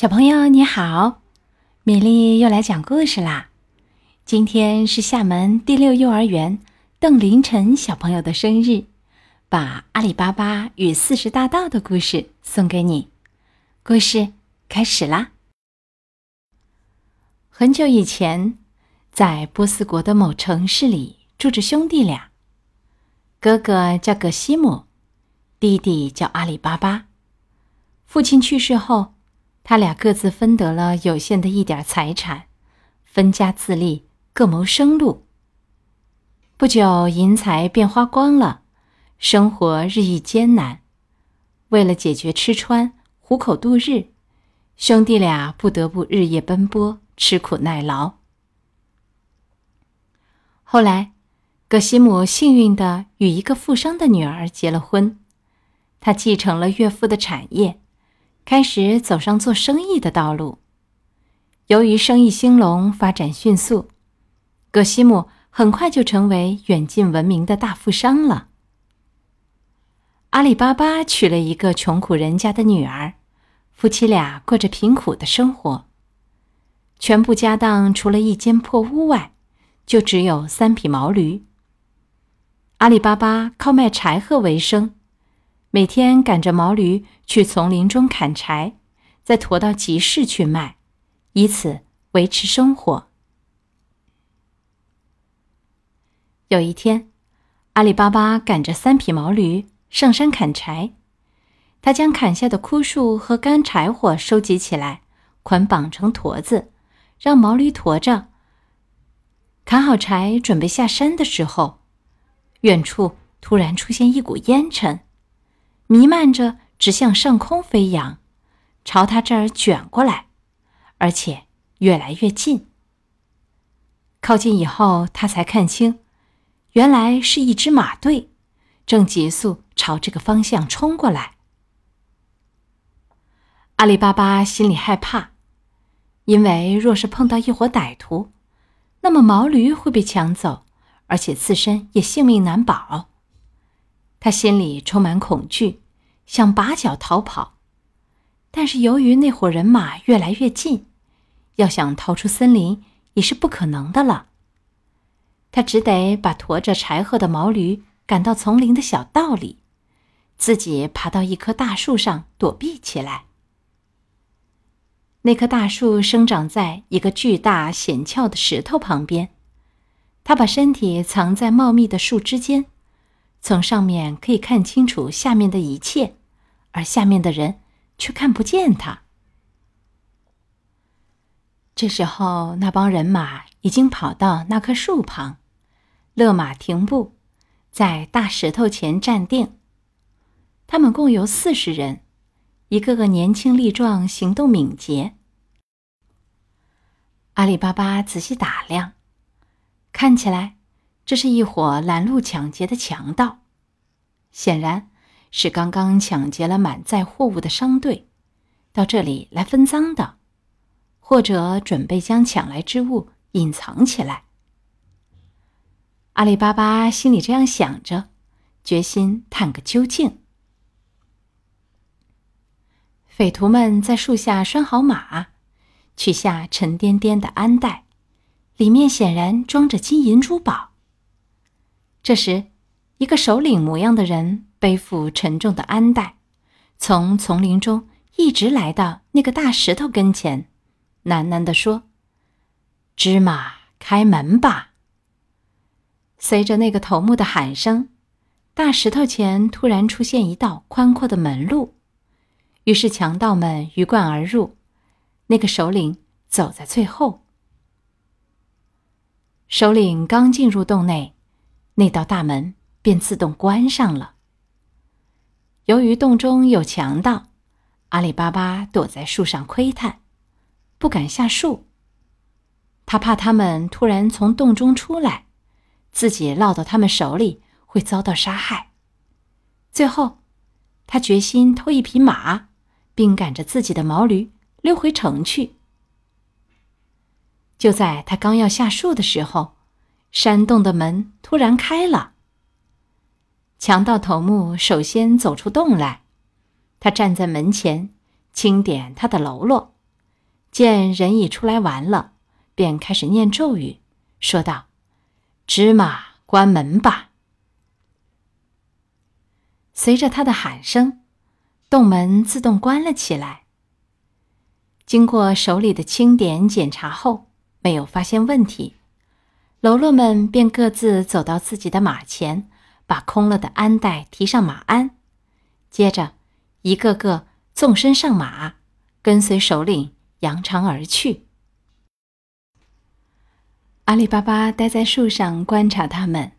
小朋友你好，米粒又来讲故事啦。今天是厦门第六幼儿园邓凌晨小朋友的生日，把阿里巴巴与四十大盗的故事送给你。故事开始啦。很久以前，在波斯国的某城市里住着兄弟俩，哥哥叫葛西姆，弟弟叫阿里巴巴。父亲去世后。他俩各自分得了有限的一点财产，分家自立，各谋生路。不久，银财便花光了，生活日益艰难。为了解决吃穿、糊口度日，兄弟俩不得不日夜奔波，吃苦耐劳。后来，葛西姆幸运地与一个富商的女儿结了婚，他继承了岳父的产业。开始走上做生意的道路。由于生意兴隆、发展迅速，葛西姆很快就成为远近闻名的大富商了。阿里巴巴娶了一个穷苦人家的女儿，夫妻俩过着贫苦的生活。全部家当除了一间破屋外，就只有三匹毛驴。阿里巴巴靠卖柴禾为生。每天赶着毛驴去丛林中砍柴，再驮到集市去卖，以此维持生活。有一天，阿里巴巴赶着三匹毛驴上山砍柴，他将砍下的枯树和干柴火收集起来，捆绑成驼子，让毛驴驮着。砍好柴，准备下山的时候，远处突然出现一股烟尘。弥漫着，直向上空飞扬，朝他这儿卷过来，而且越来越近。靠近以后，他才看清，原来是一支马队，正急速朝这个方向冲过来。阿里巴巴心里害怕，因为若是碰到一伙歹徒，那么毛驴会被抢走，而且自身也性命难保。他心里充满恐惧，想拔脚逃跑，但是由于那伙人马越来越近，要想逃出森林也是不可能的了。他只得把驮着柴禾的毛驴赶到丛林的小道里，自己爬到一棵大树上躲避起来。那棵大树生长在一个巨大险峭的石头旁边，他把身体藏在茂密的树枝间。从上面可以看清楚下面的一切，而下面的人却看不见他。这时候，那帮人马已经跑到那棵树旁，勒马停步，在大石头前站定。他们共有四十人，一个个年轻力壮，行动敏捷。阿里巴巴仔细打量，看起来。这是一伙拦路抢劫的强盗，显然是刚刚抢劫了满载货物的商队，到这里来分赃的，或者准备将抢来之物隐藏起来。阿里巴巴心里这样想着，决心探个究竟。匪徒们在树下拴好马，取下沉甸甸的鞍袋，里面显然装着金银珠宝。这时，一个首领模样的人背负沉重的鞍带，从丛林中一直来到那个大石头跟前，喃喃地说：“芝麻，开门吧！”随着那个头目的喊声，大石头前突然出现一道宽阔的门路，于是强盗们鱼贯而入。那个首领走在最后。首领刚进入洞内。那道大门便自动关上了。由于洞中有强盗，阿里巴巴躲在树上窥探，不敢下树。他怕他们突然从洞中出来，自己落到他们手里会遭到杀害。最后，他决心偷一匹马，并赶着自己的毛驴溜回城去。就在他刚要下树的时候，山洞的门突然开了。强盗头目首先走出洞来，他站在门前，清点他的喽啰，见人已出来玩了，便开始念咒语，说道：“芝麻，关门吧。”随着他的喊声，洞门自动关了起来。经过手里的清点检查后，没有发现问题，喽啰们便各自走到自己的马前，把空了的鞍带提上马鞍，接着一个个纵身上马，跟随首领扬长而去。阿里巴巴待在树上观察他们，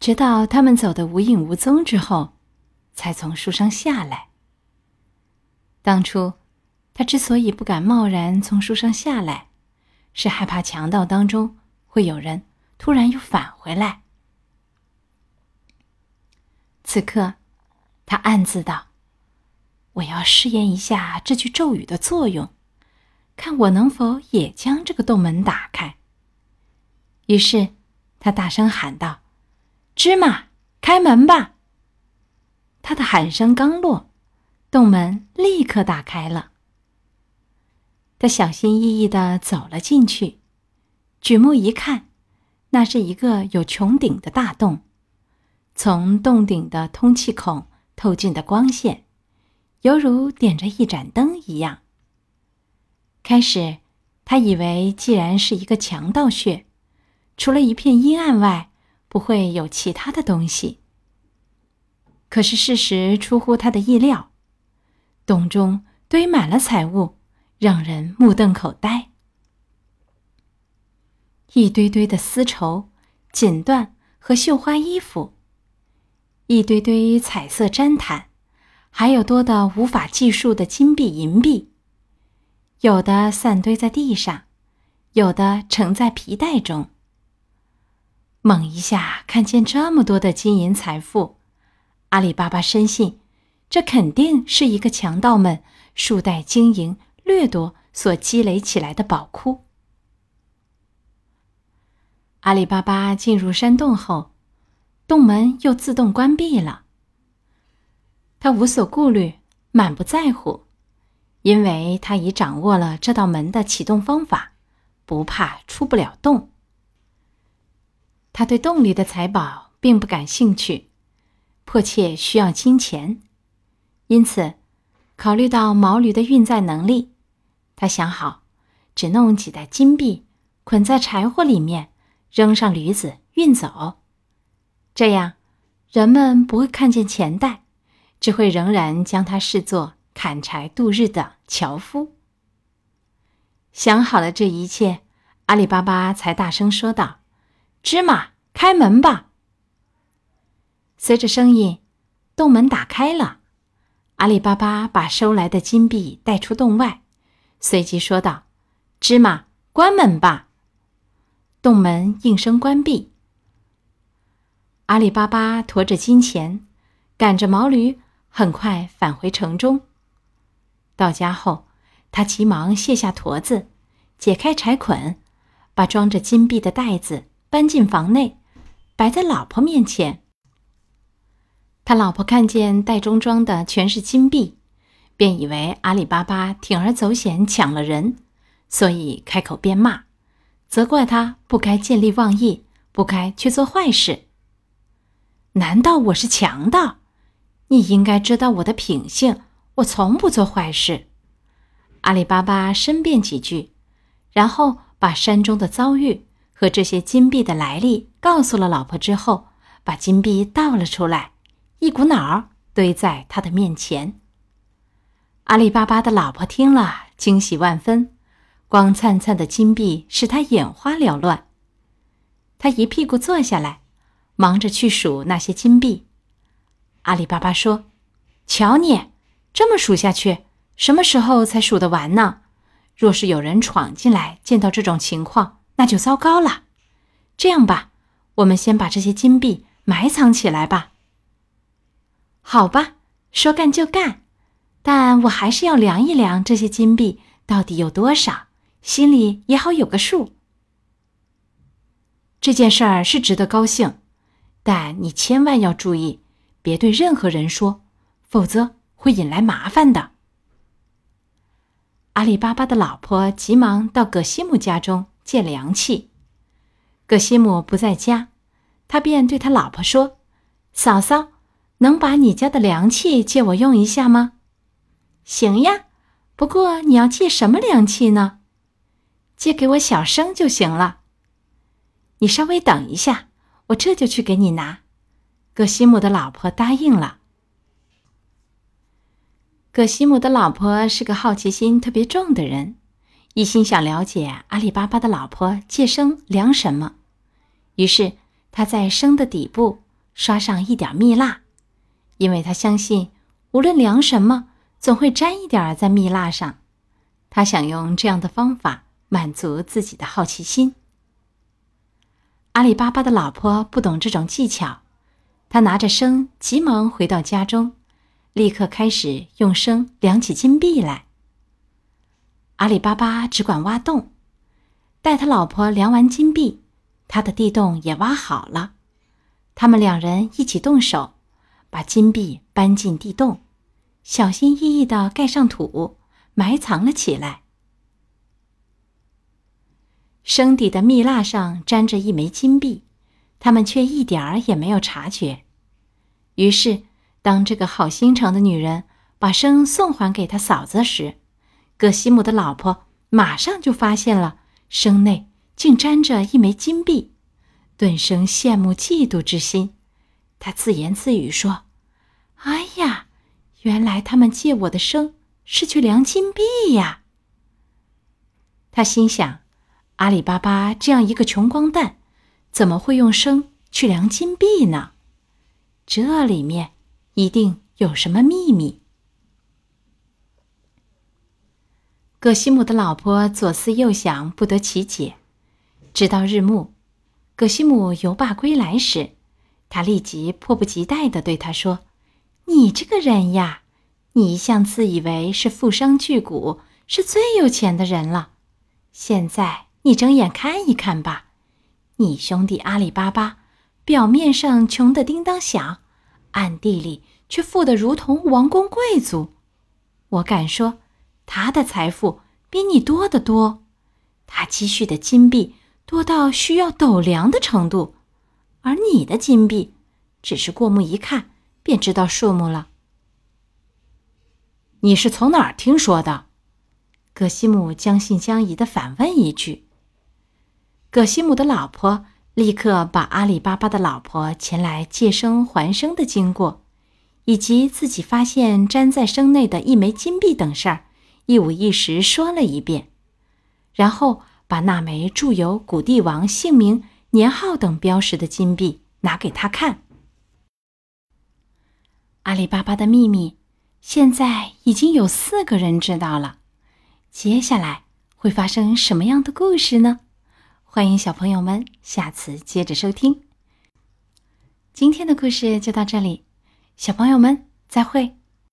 直到他们走得无影无踪之后，才从树上下来。当初。他之所以不敢贸然从树上下来，是害怕强盗当中会有人突然又返回来。此刻，他暗自道：“我要试验一下这句咒语的作用，看我能否也将这个洞门打开。”于是，他大声喊道：“芝麻，开门吧！”他的喊声刚落，洞门立刻打开了。他小心翼翼地走了进去，举目一看，那是一个有穹顶的大洞，从洞顶的通气孔透进的光线，犹如点着一盏灯一样。开始，他以为既然是一个强盗穴，除了一片阴暗外，不会有其他的东西。可是事实出乎他的意料，洞中堆满了财物。让人目瞪口呆，一堆堆的丝绸、锦缎和绣花衣服，一堆堆彩色毡毯，还有多的无法计数的金币、银币，有的散堆在地上，有的盛在皮袋中。猛一下看见这么多的金银财富，阿里巴巴深信，这肯定是一个强盗们数代经营。掠夺所积累起来的宝库。阿里巴巴进入山洞后，洞门又自动关闭了。他无所顾虑，满不在乎，因为他已掌握了这道门的启动方法，不怕出不了洞。他对洞里的财宝并不感兴趣，迫切需要金钱，因此考虑到毛驴的运载能力。他想好，只弄几袋金币，捆在柴火里面，扔上驴子运走。这样，人们不会看见钱袋，只会仍然将他视作砍柴度日的樵夫。想好了这一切，阿里巴巴才大声说道：“芝麻，开门吧！”随着声音，洞门打开了。阿里巴巴把收来的金币带出洞外。随即说道：“芝麻，关门吧。”洞门应声关闭。阿里巴巴驮着金钱，赶着毛驴，很快返回城中。到家后，他急忙卸下驼子，解开柴捆，把装着金币的袋子搬进房内，摆在老婆面前。他老婆看见袋中装的全是金币。便以为阿里巴巴铤而走险抢了人，所以开口便骂，责怪他不该见利忘义，不该去做坏事。难道我是强盗？你应该知道我的品性，我从不做坏事。阿里巴巴申辩几句，然后把山中的遭遇和这些金币的来历告诉了老婆之后，把金币倒了出来，一股脑儿堆在他的面前。阿里巴巴的老婆听了，惊喜万分，光灿灿的金币使她眼花缭乱。她一屁股坐下来，忙着去数那些金币。阿里巴巴说：“瞧你，这么数下去，什么时候才数得完呢？若是有人闯进来，见到这种情况，那就糟糕了。这样吧，我们先把这些金币埋藏起来吧。”好吧，说干就干。但我还是要量一量这些金币到底有多少，心里也好有个数。这件事儿是值得高兴，但你千万要注意，别对任何人说，否则会引来麻烦的。阿里巴巴的老婆急忙到葛西姆家中借凉气。葛西姆不在家，他便对他老婆说：“嫂嫂，能把你家的凉气借我用一下吗？”“行呀，不过你要借什么凉气呢？”“借给我小生就行了。”“你稍微等一下，我这就去给你拿。”葛西姆的老婆答应了。葛西姆的老婆是个好奇心特别重的人，一心想了解阿里巴巴的老婆借生量什么。于是他在生的底部刷上一点蜜蜡，因为他相信无论量什么，总会沾一点在蜜蜡上。他想用这样的方法满足自己的好奇心。阿里巴巴的老婆不懂这种技巧，他拿着生急忙回到家中。立刻开始用绳量起金币来。阿里巴巴只管挖洞，待他老婆量完金币，他的地洞也挖好了。他们两人一起动手，把金币搬进地洞，小心翼翼地盖上土，埋藏了起来。生底的蜜蜡上粘着一枚金币，他们却一点儿也没有察觉。于是。当这个好心肠的女人把生送还给他嫂子时，葛西姆的老婆马上就发现了生内竟沾着一枚金币，顿生羡慕嫉妒之心。她自言自语说：“哎呀，原来他们借我的生是去量金币呀！”他心想：“阿里巴巴这样一个穷光蛋，怎么会用生去量金币呢？这里面……”一定有什么秘密。葛西姆的老婆左思右想，不得其解。直到日暮，葛西姆游罢归来时，他立即迫不及待的对他说：“你这个人呀，你一向自以为是富商巨贾，是最有钱的人了。现在你睁眼看一看吧，你兄弟阿里巴巴，表面上穷得叮当响。”暗地里却富得如同王公贵族，我敢说，他的财富比你多得多，他积蓄的金币多到需要斗量的程度，而你的金币只是过目一看便知道数目了。你是从哪儿听说的？葛西姆将信将疑的反问一句。葛西姆的老婆。立刻把阿里巴巴的老婆前来借生还生的经过，以及自己发现粘在生内的一枚金币等事儿，一五一十说了一遍，然后把那枚铸有古帝王姓名、年号等标识的金币拿给他看。阿里巴巴的秘密现在已经有四个人知道了，接下来会发生什么样的故事呢？欢迎小朋友们下次接着收听。今天的故事就到这里，小朋友们再会。